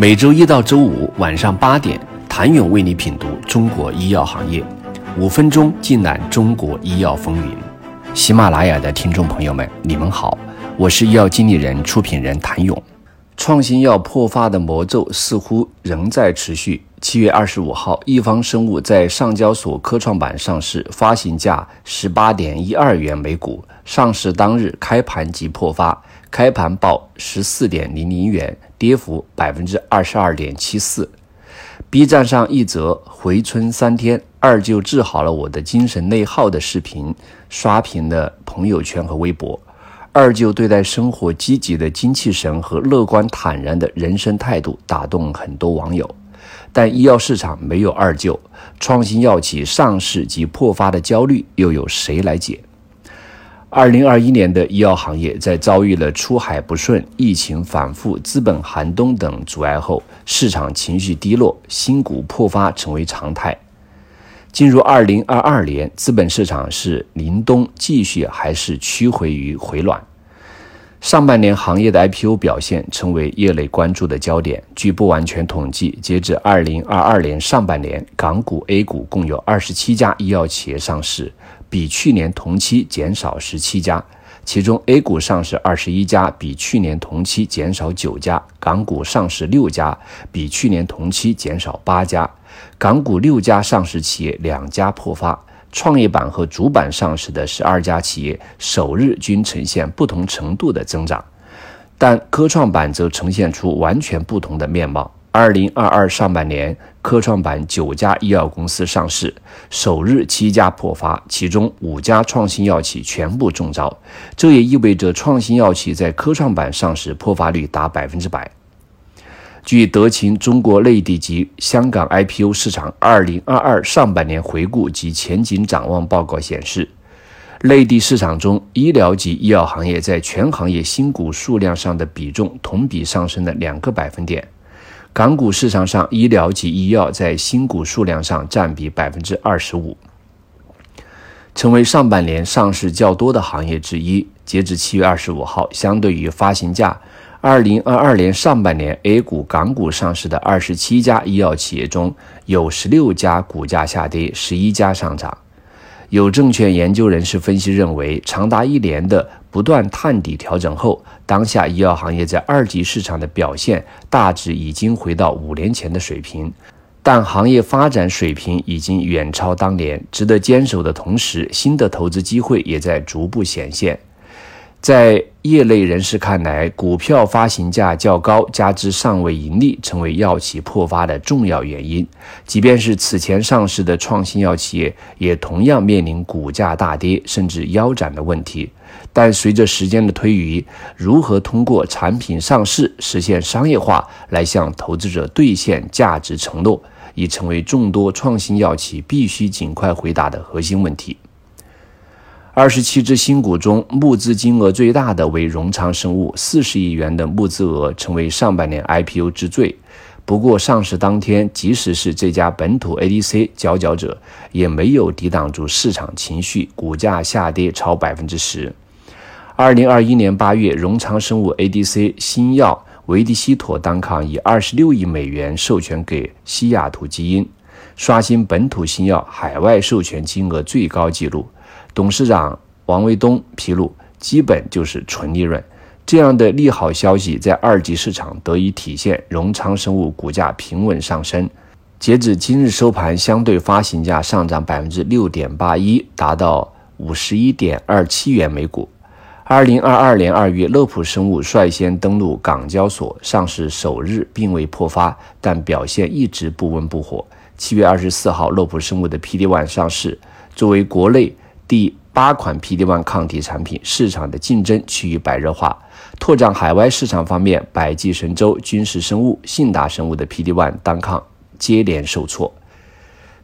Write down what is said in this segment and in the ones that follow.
每周一到周五晚上八点，谭勇为你品读中国医药行业，五分钟尽览中国医药风云。喜马拉雅的听众朋友们，你们好，我是医药经理人、出品人谭勇。创新药破发的魔咒似乎仍在持续。七月二十五号，一方生物在上交所科创板上市，发行价十八点一二元每股。上市当日开盘即破发，开盘报十四点零零元，跌幅百分之二十二点七四。B 站上一则回春三天，二舅治好了我的精神内耗的视频，刷屏了朋友圈和微博。二舅对待生活积极的精气神和乐观坦然的人生态度打动很多网友，但医药市场没有二舅，创新药企上市及破发的焦虑又有谁来解？二零二一年的医药行业在遭遇了出海不顺、疫情反复、资本寒冬等阻碍后，市场情绪低落，新股破发成为常态。进入二零二二年，资本市场是凛冬继续还是趋回于回暖？上半年行业的 IPO 表现成为业内关注的焦点。据不完全统计，截至二零二二年上半年，港股、A 股共有二十七家医药企业上市，比去年同期减少十七家。其中，A 股上市二十一家，比去年同期减少九家；港股上市六家，比去年同期减少八家。港股六家上市企业两家破发。创业板和主板上市的十二家企业首日均呈现不同程度的增长，但科创板则呈现出完全不同的面貌。二零二二上半年，科创板九家医药公司上市，首日七家破发，其中五家创新药企全部中招。这也意味着创新药企在科创板上市破发率达百分之百。据德勤中国内地及香港 IPO 市场二零二二上半年回顾及前景展望报告显示，内地市场中医疗及医药行业在全行业新股数量上的比重同比上升了两个百分点。港股市场上，医疗及医药在新股数量上占比百分之二十五，成为上半年上市较多的行业之一。截至七月二十五号，相对于发行价。二零二二年上半年，A 股、港股上市的二十七家医药企业中有十六家股价下跌，十一家上涨。有证券研究人士分析认为，长达一年的不断探底调整后，当下医药行业在二级市场的表现大致已经回到五年前的水平，但行业发展水平已经远超当年。值得坚守的同时，新的投资机会也在逐步显现。在业内人士看来，股票发行价较高，加之尚未盈利，成为药企破发的重要原因。即便是此前上市的创新药企业，也同样面临股价大跌甚至腰斩的问题。但随着时间的推移，如何通过产品上市实现商业化，来向投资者兑现价值承诺，已成为众多创新药企必须尽快回答的核心问题。二十七只新股中，募资金额最大的为荣昌生物，四十亿元的募资额成为上半年 IPO 之最。不过，上市当天，即使是这家本土 ADC 佼佼者，也没有抵挡住市场情绪，股价下跌超百分之十。二零二一年八月，荣昌生物 ADC 新药维迪西妥单抗以二十六亿美元授权给西雅图基因，刷新本土新药海外授权金额最高纪录。董事长王卫东披露，基本就是纯利润。这样的利好消息在二级市场得以体现，荣昌生物股价平稳上升。截止今日收盘，相对发行价上涨百分之六点八一，达到五十一点二七元每股。二零二二年二月，乐普生物率先登陆港交所上市首日并未破发，但表现一直不温不火。七月二十四号，乐普生物的 PD One 上市，作为国内。第八款 PD-1 抗体产品市场的竞争趋于白热化，拓展海外市场方面，百济神州、君实生物、信达生物的 PD-1 单抗接连受挫。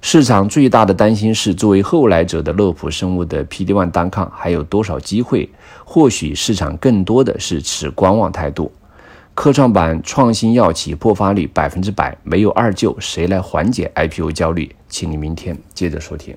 市场最大的担心是，作为后来者的乐普生物的 PD-1 单抗还有多少机会？或许市场更多的是持观望态度。科创板创新药企破发率百分之百，没有二舅，谁来缓解 IPO 焦虑？请你明天接着收听。